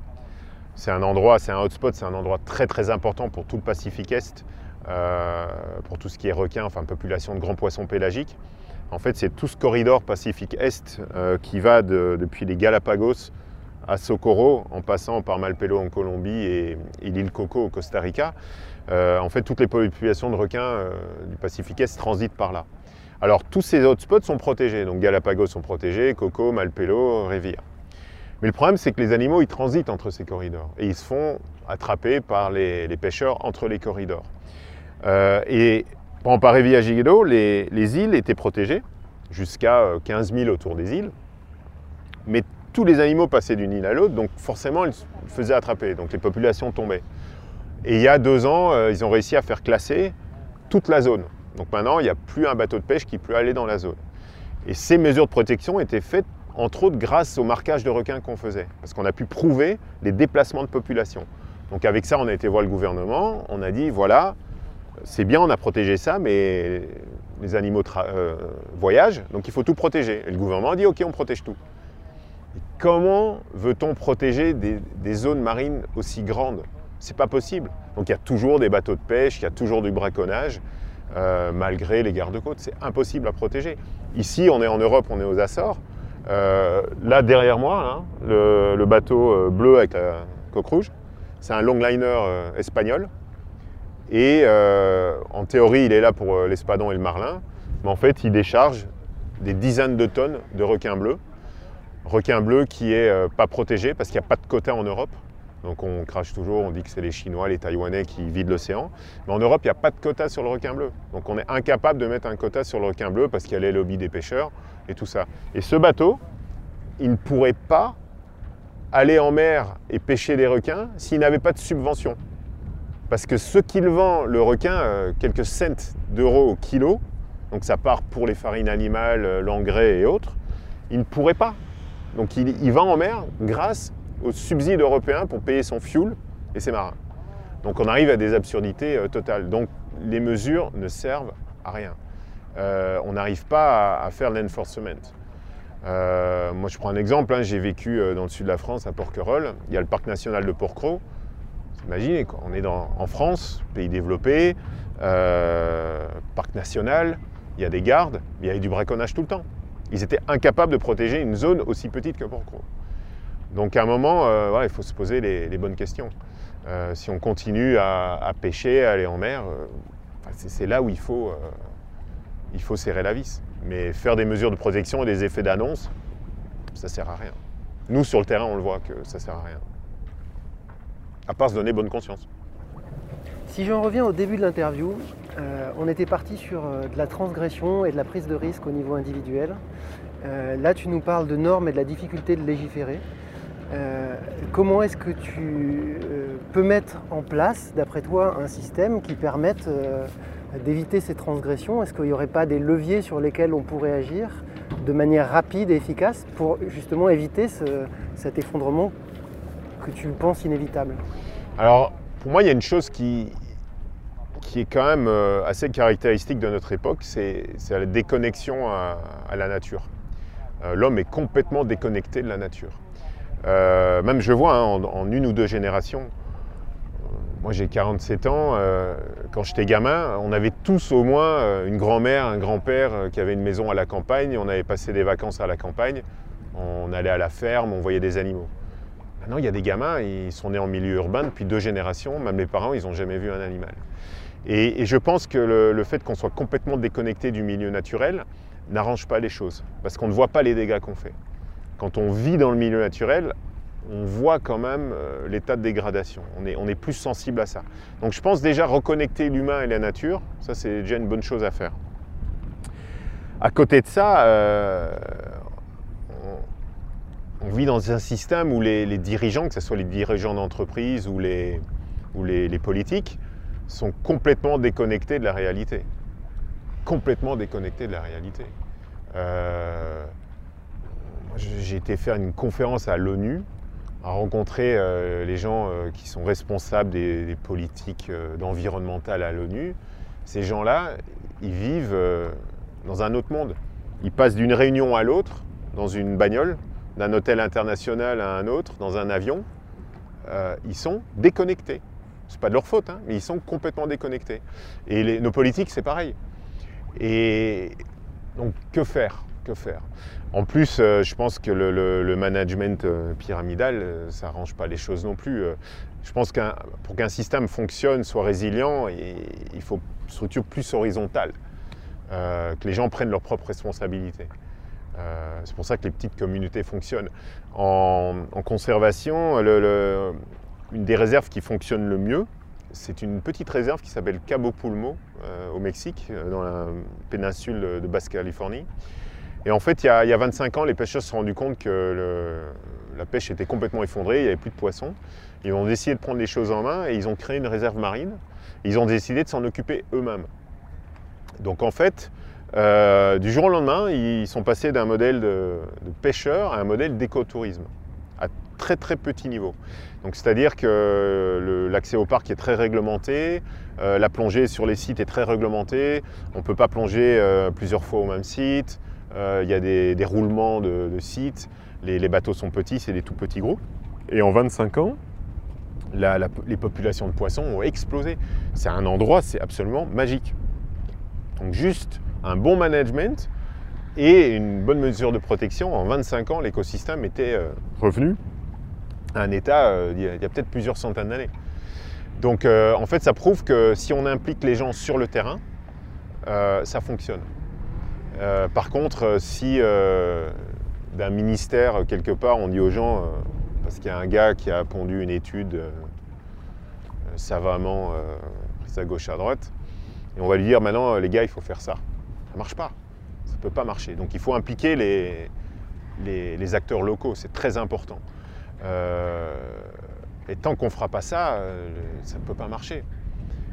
C'est un endroit, c'est un hotspot, c'est un endroit très très important pour tout le Pacifique Est, euh, pour tout ce qui est requin, enfin population de grands poissons pélagiques. En fait, c'est tout ce corridor Pacifique Est qui va depuis les Galapagos à Socorro, en passant par Malpelo en Colombie et, l'île Coco au Costa Rica. en fait, toutes les populations de requins du Pacifique Est transitent par là. Alors tous ces hotspots sont protégés, donc Galapagos sont protégés, Coco, Malpelo, Rivière. Mais le problème, c'est que les animaux, ils transitent entre ces corridors et ils se font attraper par les, pêcheurs entre les corridors. Euh, et par Rivière Giguedo, les, les, îles étaient protégées, jusqu'à 15 euh, 000 autour des îles, mais tous les animaux passaient d'une île à l'autre, donc forcément, ils se faisaient attraper, donc les populations tombaient. Et il y a deux ans, euh, ils ont réussi à faire classer toute la zone. Donc maintenant, il n'y a plus un bateau de pêche qui peut aller dans la zone. Et ces mesures de protection étaient faites entre autres grâce au marquage de requins qu'on faisait, parce qu'on a pu prouver les déplacements de population. Donc avec ça, on a été voir le gouvernement, on a dit, voilà, c'est bien, on a protégé ça, mais les animaux euh, voyagent, donc il faut tout protéger. Et le gouvernement a dit, ok, on protège tout. comment veut-on protéger des, zones marines aussi grandes? C'est pas possible. Donc il y a toujours des bateaux de pêche, il y a toujours du braconnage. Euh, malgré les gardes-côtes. C'est impossible à protéger. Ici, on est en Europe, on est aux Açores. Euh, là, derrière moi, le, bateau bleu avec la coque rouge, c'est un longliner espagnol. Et en théorie, il est là pour l'espadon et le marlin. Mais en fait, il décharge des dizaines de tonnes de requins bleus. Requin bleu qui n'est pas protégé parce qu'il n'y a pas de quota en Europe. Donc on crache toujours, on dit que c'est les Chinois, les Taïwanais qui vident l'océan. Mais en Europe, il n'y a pas de quota sur le requin bleu. Donc on est incapable de mettre un quota sur le requin bleu parce qu'il y a les lobbies des pêcheurs et tout ça. Et ce bateau, il ne pourrait pas aller en mer et pêcher des requins s'il n'avait pas de subvention. Parce que ce qu'il vend, le requin, euh, quelques cents d'euros au kilo, donc ça part pour les farines animales, euh, l'engrais et autres, il ne pourrait pas. Donc il, il va en mer grâce aux subsides européens pour payer son fuel et ses marins. Donc on arrive à des absurdités euh, totales. Donc les mesures ne servent à rien. On n'arrive pas à, faire l'enforcement. Moi je prends un exemple, hein, j'ai vécu dans le sud de la France à Porquerolles, il y a le parc national de Porquerolles. Imaginez, on est en France, pays développé, euh, parc national, il y a des gardes, il y avait du braconnage tout le temps. Ils étaient incapables de protéger une zone aussi petite que Porquerolles. Donc à un moment, euh, il faut se poser les, bonnes questions. Euh, si on continue à, à pêcher, à aller en mer, c'est là où il faut, il faut serrer la vis. Mais faire des mesures de protection et des effets d'annonce, ça sert à rien. Nous, sur le terrain, on le voit que ça sert à rien. À part se donner bonne conscience. Si j'en reviens au début de l'interview, euh, on était parti sur euh, de la transgression et de la prise de risque au niveau individuel. Euh, là, tu nous parles de normes et de la difficulté de légiférer. Comment est-ce que tu peux mettre en place, d'après toi, un système qui permette d'éviter ces transgressions? Est-ce qu'il n'y aurait pas des leviers sur lesquels on pourrait agir de manière rapide et efficace pour justement éviter ce- cet effondrement que tu penses inévitable Alors, pour moi, il y a une chose qui, qui est quand même euh, assez caractéristique de notre époque, c'est la déconnexion à, la nature. Euh, L'homme est complètement déconnecté de la nature. Euh, même je vois hein, en, une ou deux générations, moi j'ai 47 ans, quand j'étais gamin, on avait tous au moins une grand-mère, un grand-père qui avait une maison à la campagne, on avait passé des vacances à la campagne, on allait à la ferme, on voyait des animaux. Maintenant, il y a des gamins, ils sont nés en milieu urbain depuis deux générations, même les parents, ils n'ont jamais vu un animal. Et, je pense que le, fait qu'on soit complètement déconnecté du milieu naturel n'arrange pas les choses, parce qu'on ne voit pas les dégâts qu'on fait. Quand on vit dans le milieu naturel, on voit quand même euh, l'état de dégradation. On est, on est plus sensible à ça. Donc je pense déjà reconnecter l'humain et la nature, ça c'est déjà une bonne chose à faire. À côté de ça, euh, on, vit dans un système où les, dirigeants, que ce soit les dirigeants d'entreprise ou les, politiques, sont complètement déconnectés de la réalité. Complètement déconnectés de la réalité. Euh, J'ai été faire une conférence à l'ONU, à rencontrer euh, les gens euh, qui sont responsables des, politiques d'environnemental à l'ONU. Ces gens-là, ils vivent dans un autre monde. Ils passent d'une réunion à l'autre, dans une bagnole, d'un hôtel international à un autre, dans un avion. Euh, ils sont déconnectés. C'est pas de leur faute, hein, mais ils sont complètement déconnectés. Et nos politiques, c'est pareil. Et donc, que faire Que faire? En plus, euh, je pense que le, management euh, pyramidal, ça arrange pas les choses non plus. Je pense qu'un pour qu'un système fonctionne, soit résilient, il faut une structure plus horizontale. Que les gens prennent leurs propres responsabilités. Euh, c'est pour ça que les petites communautés fonctionnent. En, conservation, une des réserves qui fonctionne le mieux, c'est une petite réserve qui s'appelle Cabo Pulmo euh, au Mexique, euh, dans la péninsule de Basse-Californie. Et en fait, il y, a, il y a 25 ans, les pêcheurs se sont rendus compte que la pêche était complètement effondrée, il n'y avait plus de poissons. Ils ont décidé de prendre les choses en main et ils ont créé une réserve marine. Ils ont décidé de s'en occuper eux-mêmes. Donc en fait, euh, du jour au lendemain, ils sont passés d'un modèle de, de pêcheur à un modèle d'écotourisme, à très très petit niveau. Donc c'est-à-dire que l'accès au parc est très réglementé, euh, la plongée sur les sites est très réglementée, on ne peut pas plonger euh, plusieurs fois au même site, il y a des, roulements de, sites, les, bateaux sont petits, c'est des tout petits groupes. Et en 25 ans, les populations de poissons ont explosé. C'est un endroit, c'est absolument magique. Donc juste un bon management et une bonne mesure de protection, en 25 ans, l'écosystème était euh, revenu à un état euh, il y a, peut-être plusieurs centaines d'années. Donc euh, en fait, ça prouve que si on implique les gens sur le terrain, ça fonctionne. Par contre, si d'un ministère, quelque part, on dit aux gens, parce qu'il y a un gars qui a pondu une étude savamment prise à gauche à droite. Et on va lui dire maintenant, les gars, il faut faire ça. Ça ne marche pas. Ça ne peut pas marcher. Donc il faut impliquer les, les, acteurs locaux. C'est très important. Euh, et tant qu'on ne fera pas ça, ça ne peut pas marcher.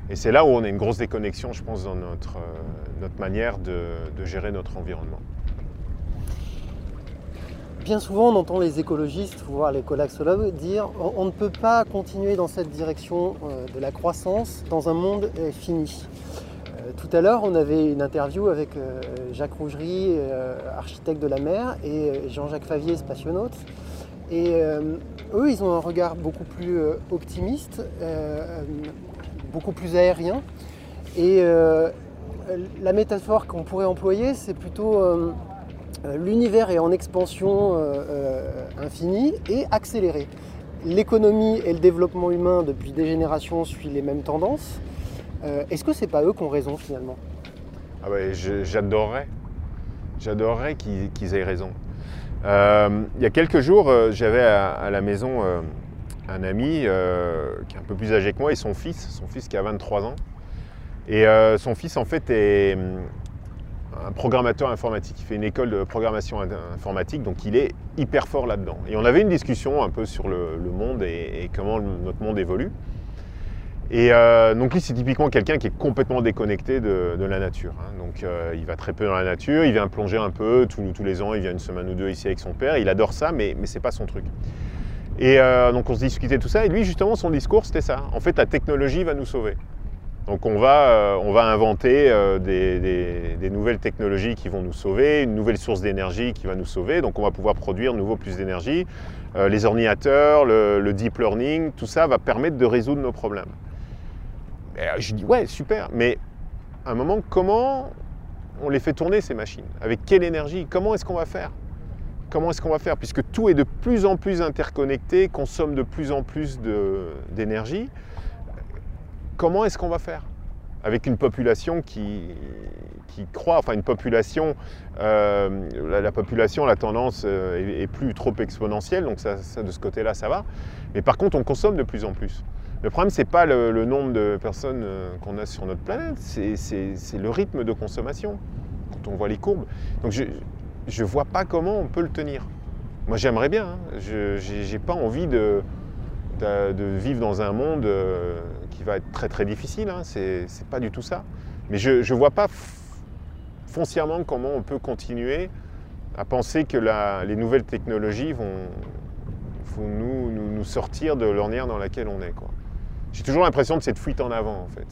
Et c'est là où on a une grosse déconnexion, je pense, dans notre, notre manière de, de gérer notre environnement. Bien souvent, on entend les écologistes, voire les collapsologues, dire on, ne peut pas continuer dans cette direction euh, de la croissance dans un monde euh, fini. Euh, tout à l'heure, on avait une interview avec Jacques Rougerie, architecte de la mer, et Jean-Jacques Favier, spationaute. Et eux, ils ont un regard beaucoup plus optimiste, beaucoup plus aérien. Et la métaphore qu'on pourrait employer, c'est plutôt euh, l'univers est en expansion euh, euh, infinie et accélérée. L'économie et le développement humain depuis des générations suivent les mêmes tendances. Est-ce que c'est pas eux qui ont raison finalement? Ah J'adorerais. J'adorerais qu'ils aient raison. il y a quelques jours, j'avais à, la maison un ami qui est un peu plus âgé que moi et son fils, son fils qui a 23 ans. Et son fils en fait est, un programmateur informatique. Il fait une école de programmation informatique, donc il est hyper fort là-dedans. Et on avait une discussion un peu sur le, monde et, comment notre monde évolue. Et euh, donc lui, c'est typiquement quelqu'un qui est complètement déconnecté de, la nature. Hein. Donc euh, il va très peu dans la nature, il vient plonger un peu tous, les ans, il vient une semaine ou deux ici avec son père. Il adore ça, mais, mais c'est pas son truc. Et euh, donc on se discutait tout ça, et lui justement son discours c'était ça. En fait la technologie va nous sauver. Donc on va, on va inventer des, nouvelles technologies qui vont nous sauver, une nouvelle source d'énergie qui va nous sauver. Donc on va pouvoir produire nouveau plus d'énergie. Les ordinateurs, le, deep learning, tout ça va permettre de résoudre nos problèmes. Je dis ouais, super, mais à un moment, comment on les fait tourner ces machines? Avec quelle énergie? Comment est-ce qu'on va faire? Comment est-ce qu'on va faire? Puisque tout est de plus en plus interconnecté, consomme de plus en plus d'énergie. Comment est-ce qu'on va faire? Avec une population qui, qui croît, enfin une population, euh, la, population, la tendance euh, est, plus trop exponentielle, donc ça, de ce côté-là, ça va. Mais par contre, on consomme de plus en plus. Le problème, ce n'est pas le, nombre de personnes euh, qu'on a sur notre planète, c'est le rythme de consommation, quand on voit les courbes. Donc je ne vois pas comment on peut le tenir. Moi, j'aimerais bien, hein. je n'ai pas envie de, vivre dans un monde euh, qui va être très très difficile, hein. c'est pas du tout ça. Mais je ne vois pas foncièrement comment on peut continuer à penser que les nouvelles technologies vont, nous, nous, sortir de l'ornière dans laquelle on est. J'ai toujours l'impression de cette fuite en avant en fait.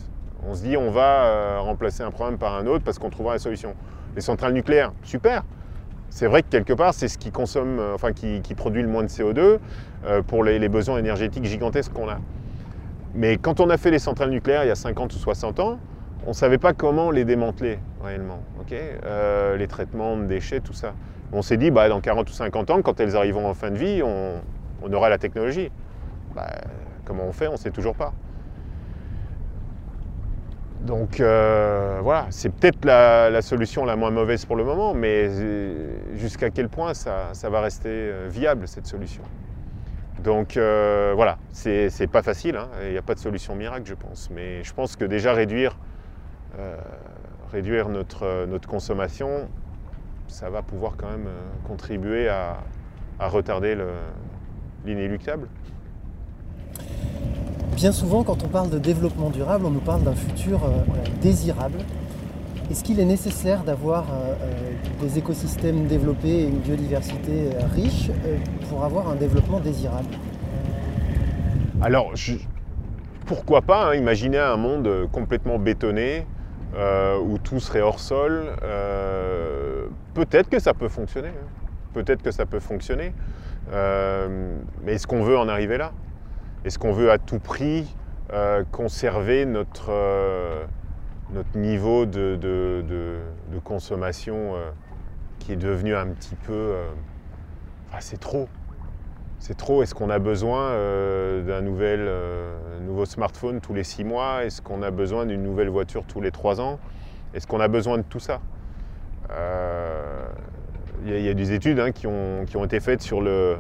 On se dit on va euh, remplacer un problème par un autre parce qu'on trouvera la solution. Les centrales nucléaires, super, c'est vrai que quelque part, c'est ce qui consomme, euh, enfin qui, produit le moins de CO2 euh, pour les, besoins énergétiques gigantesques qu'on a. Mais quand on a fait les centrales nucléaires il y a 50 ou 60 ans, on ne savait pas comment les démanteler réellement. Euh, les traitements de déchets, tout ça. On s'est dit, bah, dans 40 ou 50 ans, quand elles arriveront en fin de vie, on, aura la technologie. Bah, comment on fait On ne sait toujours pas. Donc euh, voilà, c'est peut-être la, solution la moins mauvaise pour le moment, mais euh, jusqu'à quel point ça, va rester euh, viable cette solution. Donc voilà, c'est pas facile, hein. il n'y a pas de solution miracle je pense, mais je pense que déjà réduire, notre, consommation, ça va pouvoir quand même contribuer à retarder l'inéluctable. Bien souvent, quand on parle de développement durable, on nous parle d'un futur euh, désirable. Est-ce qu'il est nécessaire d'avoir euh, euh, des écosystèmes développés et une biodiversité riche pour avoir un développement désirable? Alors, pourquoi pas hein, imaginer un monde complètement bétonné, où tout serait hors sol Peut-être que ça peut fonctionner. Hein. Peut-être que ça peut fonctionner. mais est-ce qu'on veut en arriver là? Est-ce qu'on veut à tout prix euh, conserver notre, euh, notre niveau de, consommation euh, qui est devenu un petit peu... c'est trop. C'est trop. Est-ce qu'on a besoin d'un nouveau smartphone tous les six mois? Est-ce qu'on a besoin d'une nouvelle voiture tous les trois ans? Est-ce qu'on a besoin de tout ça? Il y, a des études hein, qui, ont, qui, ont, été faites sur le,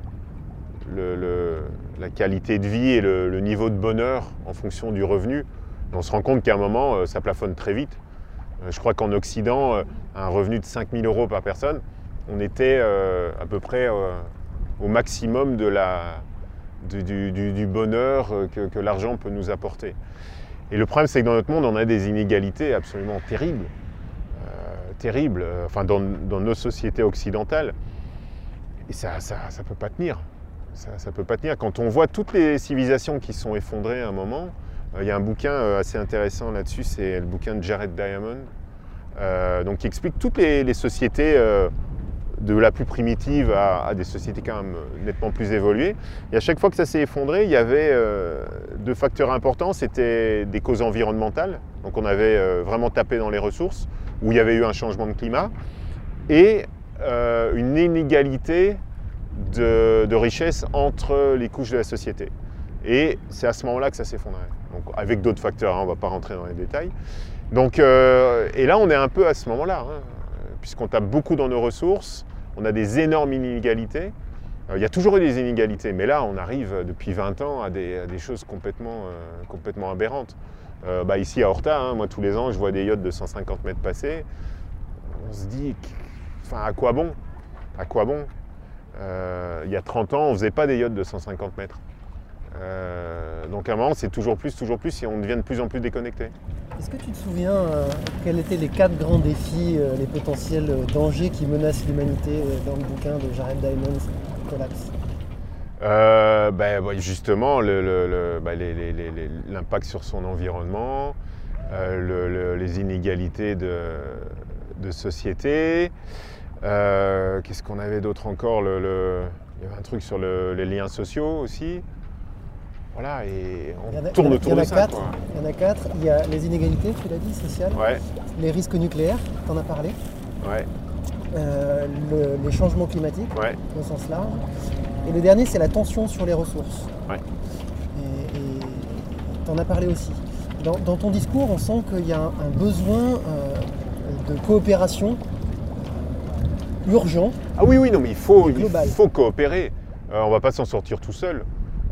la qualité de vie et le, niveau de bonheur en fonction du revenu. on se rend compte qu'à un moment, euh, ça plafonne très vite. Euh, je crois qu'en Occident, un revenu de 5000 euros par personne, on était à peu près au maximum de la, du, bonheur que, l'argent peut nous apporter. Et le problème, c'est que dans notre monde, on a des inégalités absolument terribles. terribles, enfin dans, dans nos sociétés occidentales. Et ça ne peut pas tenir. Ça ne peut pas tenir. Quand on voit toutes les civilisations qui sont effondrées à un moment, euh, il y a un bouquin euh, assez intéressant là-dessus, c'est le bouquin de Jared Diamond, euh, donc qui explique toutes les, sociétés de la plus primitive à, des sociétés quand même nettement plus évoluées. Et à chaque fois que ça s'est effondré, il y avait deux facteurs importants. C'était des causes environnementales, donc on avait vraiment tapé dans les ressources, où il y avait eu un changement de climat, et une inégalité de, richesse entre les couches de la société. Et c'est à ce moment-là que ça s'effondrait. Avec d'autres facteurs, hein, on ne va pas rentrer dans les détails. Donc, euh, et là, on est un peu à ce moment-là, hein, puisqu'on tape beaucoup dans nos ressources, on a des énormes inégalités. Euh, il y a toujours eu des inégalités, mais là, on arrive depuis 20 ans à des, choses complètement, complètement aberrantes. Bah, ici à Horta, hein, moi tous les ans, je vois des yachts de 150 mètres passer. On se dit, à quoi bon? À quoi bon? Euh, Il y a 30 ans, on ne faisait pas des yachts de 150 mètres. Euh, donc à un moment, c'est toujours plus, toujours plus, et on devient de plus en plus déconnecté. Est-ce que tu te souviens euh, quels étaient les quatre grands défis, les potentiels dangers qui menacent l'humanité dans le bouquin de Jared Diamond, Collapse? Ben, Justement, bah, l'impact sur son environnement, les inégalités de, de société, euh, qu'est-ce qu'on avait d'autre encore le, Il y avait un truc sur les liens sociaux aussi. Voilà, et on tourne autour de ça. Il y en a quatre. Il y a les inégalités, tu l'as dit, sociales. Les risques nucléaires, tu en as parlé. Ouais. Euh, les changements climatiques, au sens large. Et le dernier, c'est la tension sur les ressources. Ouais. Et tu en as parlé aussi. Dans, ton discours, on sent qu'il y a un, besoin euh, de coopération urgent. Ah oui, oui, non, mais il faut, il faut coopérer. Euh, on ne va pas s'en sortir tout seul.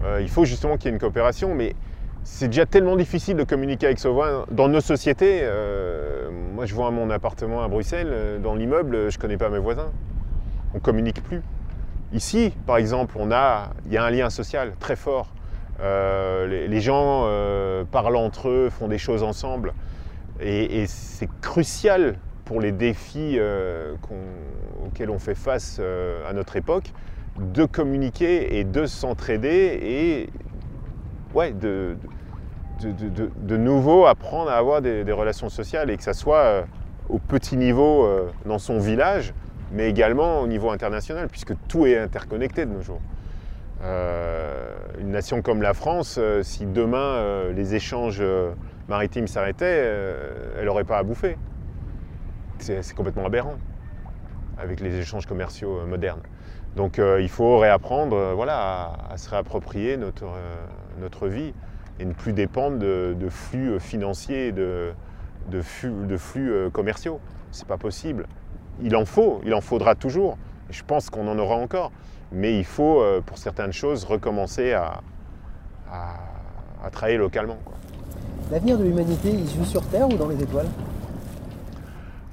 Euh, il faut justement qu'il y ait une coopération, mais c'est déjà tellement difficile de communiquer avec ce voisin. Dans nos sociétés, euh, moi je vois mon appartement à Bruxelles, dans l'immeuble, je ne connais pas mes voisins. On ne communique plus. Ici, par exemple, on a, il y a un lien social très fort. les, gens parlent entre eux, font des choses ensemble. Et, c'est crucial pour les défis euh, auxquels on fait face euh, à notre époque de communiquer et de s'entraider et ouais, de, de, nouveau apprendre à avoir des, relations sociales et que ça soit euh, au petit niveau dans son village, mais également au niveau international, puisque tout est interconnecté de nos jours. une nation comme la France, si demain les échanges maritime s'arrêtait, euh, elle n'aurait pas à bouffer. C'est complètement aberrant avec les échanges commerciaux euh, modernes. Donc euh, il faut réapprendre voilà, à, se réapproprier notre, vie et ne plus dépendre de, flux financiers, de, flux, de flux commerciaux. C'est pas possible. Il en faut, il en faudra toujours. Je pense qu'on en aura encore. Mais il faut, pour certaines choses, recommencer à, à, travailler localement. L'avenir de l'humanité, il se joue sur Terre ou dans les étoiles?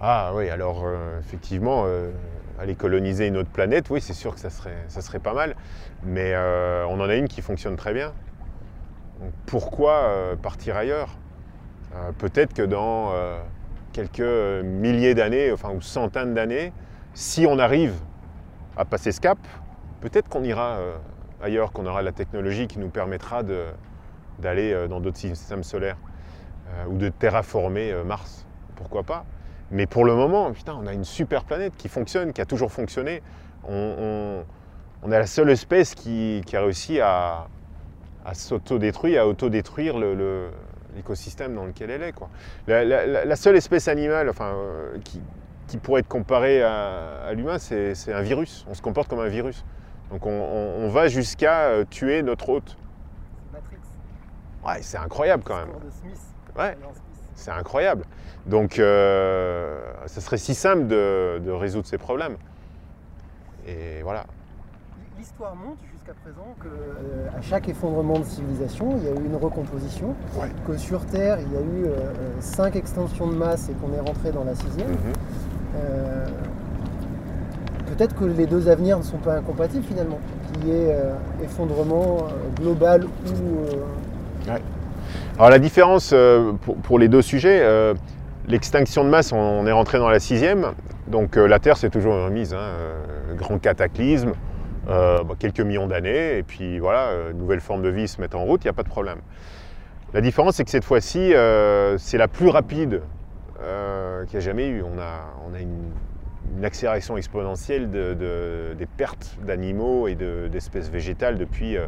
Ah oui, alors euh, effectivement, euh, aller coloniser une autre planète, oui, c'est sûr que ça serait, pas mal. Mais euh, on en a une qui fonctionne très bien. pourquoi partir ailleurs? Peut-être que dans quelques milliers d'années, enfin, ou centaines d'années, si on arrive à passer ce cap, peut-être qu'on ira ailleurs, qu'on aura la technologie qui nous permettra d'aller dans d'autres systèmes solaires. Ou de terraformer Mars. Pourquoi pas? Mais pour le moment, putain, on a une super planète qui fonctionne, qui a toujours fonctionné. On, est la seule espèce qui, a réussi à, à s'autodétruire, à autodétruire l'écosystème dans lequel elle est. Quoi. La, seule espèce animale enfin, euh, qui, pourrait être comparée à, l'humain, c'est un virus. On se comporte comme un virus. Donc on, va jusqu'à tuer notre hôte. Matrix. Ouais, c'est incroyable quand même. Ouais, c'est incroyable. Donc, euh, ça serait si simple de, résoudre ces problèmes. Et voilà. l'histoire montre jusqu'à présent qu'à à chaque effondrement de civilisation, il y a eu une recomposition. Ouais. Que sur Terre, il y a eu euh, euh, cinq extensions de masse et qu'on est rentré dans la sixième. Mhm. Euh, Peut-être que les deux avenirs ne sont pas incompatibles finalement. Qu'il y ait euh, effondrement euh, global ou. euh, Alors la différence euh, pour, les deux sujets, euh, l'extinction de masse, on, est rentré dans la sixième, donc euh, la Terre c'est toujours remise, hein, grand cataclysme, bah, quelques millions d'années, et puis voilà, nouvelle forme de vie se met en route, il n'y a pas de problème. La différence c'est que cette fois-ci, c'est la plus rapide qu'il y a jamais eu. On a, on a une, accélération exponentielle de- de- des pertes d'animaux et de- d'espèces végétales depuis,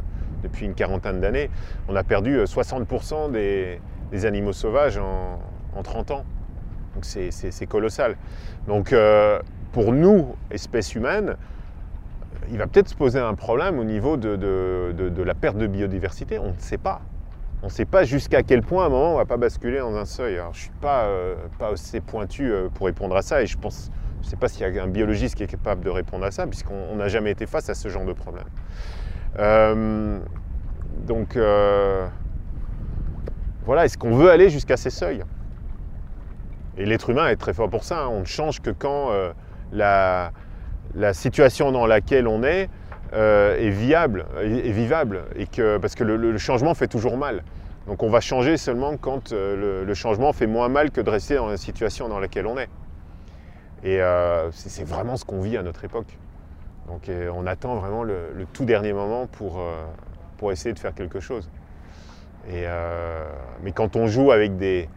depuis une quarantaine d'années. On a perdu euh, 60% des, des animaux sauvages en, en 30 ans. Donc c'est- colossal. Donc euh, pour nous, espèces humaines, il va peut-être se poser un problème au niveau de, la perte de biodiversité. On ne sait pas. On ne sait pas jusqu'à quel point à un moment on ne va pas basculer dans un seuil. Je ne suis pas, euh, pas assez pointu euh, pour répondre à ça et je pense, je ne sais pas s'il y a un biologiste qui est capable de répondre à ça puisqu'on on n'a jamais été face à ce genre de problème. Euh, donc euh, voilà, est-ce qu'on veut aller jusqu'à ces seuils? Et l'être humain est très fort pour ça. hein. On ne change que quand euh, la, situation dans laquelle on est est viable, est, vivable, et que, parce que le, changement fait toujours mal. Donc on va changer seulement quand le, changement fait moins mal que de rester dans la situation dans laquelle on est. Et c'est vraiment ce qu'on vit à notre époque. Donc on attend vraiment le, tout dernier moment pour, euh, pour essayer de faire quelque chose. Euh, mais quand on joue avec des,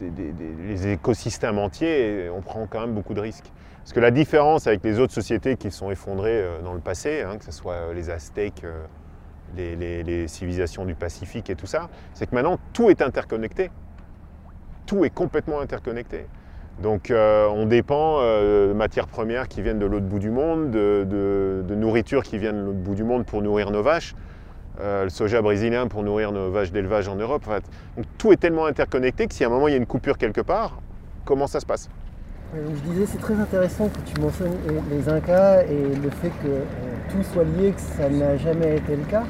des- écosystèmes entiers, on prend quand même beaucoup de risques. Parce que la différence avec les autres sociétés qui sont effondrées euh, dans le passé, hein, que ce soit les Aztèques, les civilisations du Pacifique et tout ça, c'est que maintenant tout est interconnecté. Tout est complètement interconnecté. Donc euh, on dépend euh, de matières premières qui viennent de l'autre bout du monde, de, nourriture qui vient de l'autre bout du monde pour nourrir nos vaches, euh, le soja brésilien pour nourrir nos vaches d'élevage en Europe. Enfin, donc tout est tellement interconnecté que si à un moment il y a une coupure quelque part, comment ça se passe? Je disais, c'est très intéressant que tu mentionnes les- Incas et le fait que tout soit lié, que ça n'a jamais été le cas,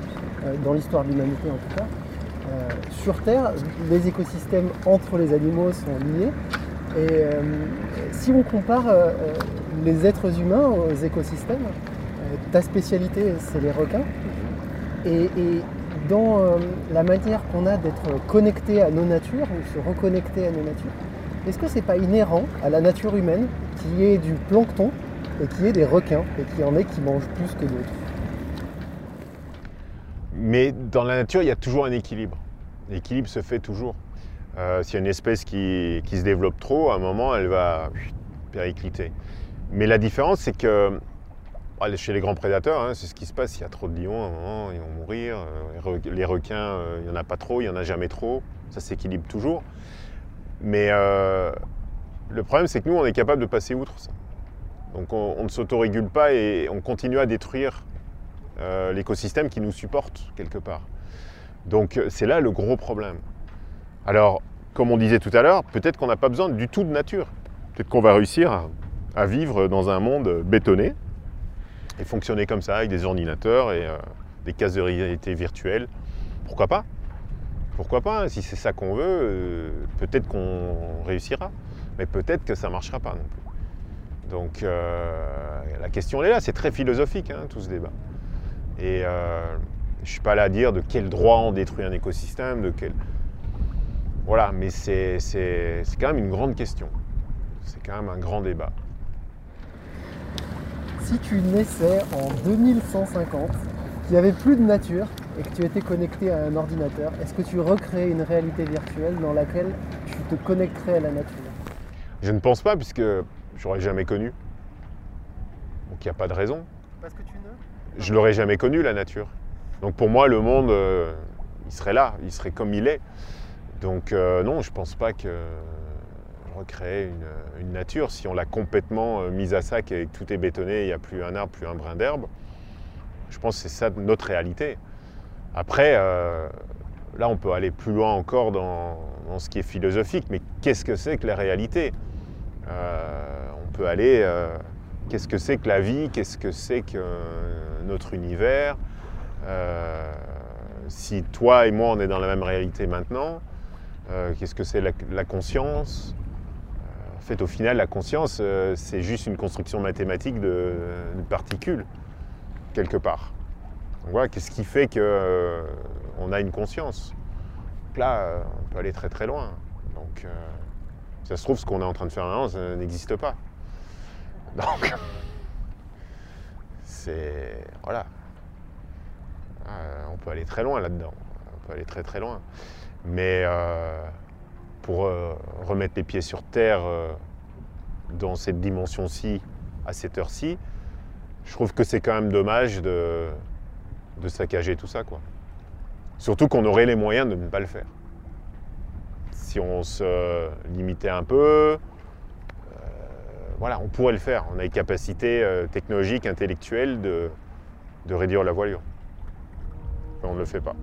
dans l'histoire de l'humanité en tout cas. Sur Terre, les écosystèmes entre les animaux sont liés. Et euh, si on compare euh, euh, les êtres humains aux écosystèmes, euh, ta spécialité, c'est les requins. Et, et dans la manière qu'on a d'être connecté à nos natures, ou se reconnecter à nos natures, est-ce que c'est pas inhérent à la nature humaine qu'il y ait du plancton et qu'il y ait des requins et qu'il y en ait qui mangent plus que d'autres? Mais dans la nature, il y a toujours un équilibre. L'équilibre se fait toujours. Euh, S'il y a une espèce qui, se développe trop, à un moment, elle va péricliter. Mais la différence, c'est que allez, chez les grands prédateurs, hein, c'est ce qui se passe. Il y a trop de lions, à un moment, ils vont mourir. Euh, Les, re- les requins, euh, il n'y en a pas trop, il n'y en a jamais trop. Ça s'équilibre toujours. Mais euh, le problème, c'est que nous, on est capable de passer outre ça. Donc on, ne s'autorégule pas et on continue à détruire l'écosystème qui nous supporte quelque part. Donc c'est là le gros problème. Alors, comme on disait tout à l'heure, peut-être qu'on n'a pas besoin du tout de nature. Peut-être qu'on va réussir à, vivre dans un monde bétonné et fonctionner comme ça avec des ordinateurs et euh, des cases de réalité virtuelle. Pourquoi pas? Pourquoi pas? Si c'est ça qu'on veut, euh, peut-être qu'on réussira. Mais peut-être que ça ne marchera pas non plus. Donc euh, la question est là, c'est très philosophique hein, tout ce débat. Et je ne suis pas là à dire de quel droit on détruit un écosystème, de quel... Voilà, mais c'est quand même une grande question. C'est quand même un grand débat. Si tu naissais en 2150, qu'il n'y avait plus de nature et que tu étais connecté à un ordinateur, est-ce que tu recréais une réalité virtuelle dans laquelle tu te connecterais à la nature? Je ne pense pas puisque j'aurais jamais connu. Donc il n'y a pas de raison. Parce que tu ne Je l'aurais jamais connu la nature. Donc pour moi le monde, euh, il serait là, il serait comme il est. Donc euh, non, je pense pas que recréer une, nature si on l'a complètement euh, mise à sac et que tout est bétonné, il n'y a plus un arbre, plus un brin d'herbe. Je pense que c'est ça notre réalité. Après, euh, là on peut aller plus loin encore dans, ce qui est philosophique, mais qu'est-ce que c'est que la réalité? On peut aller, qu'est-ce que c'est que la vie, qu'est-ce que c'est que notre univers? si toi et moi, on est dans la même réalité maintenant, qu'est-ce que c'est la, conscience En fait, au final, la conscience, c'est juste une construction mathématique de, particules, quelque part. Donc qu'est-ce qui fait qu'on a une conscience là, on peut aller très très loin. Donc, euh, ça se trouve, ce qu'on est en train de faire maintenant, ça n'existe pas. Donc, <laughs> c'est. Voilà. Euh, on peut aller très loin là-dedans. On peut aller très très loin. Mais euh, pour remettre les pieds sur terre dans cette dimension-ci, à cette heure-ci, je trouve que c'est quand même dommage de, saccager tout ça, quoi. Surtout qu'on aurait les moyens de ne pas le faire. Si on se limitait un peu, euh, voilà, on pourrait le faire. On a les capacités euh, technologiques, intellectuelles de, de réduire la voilure. on ne le fait pas.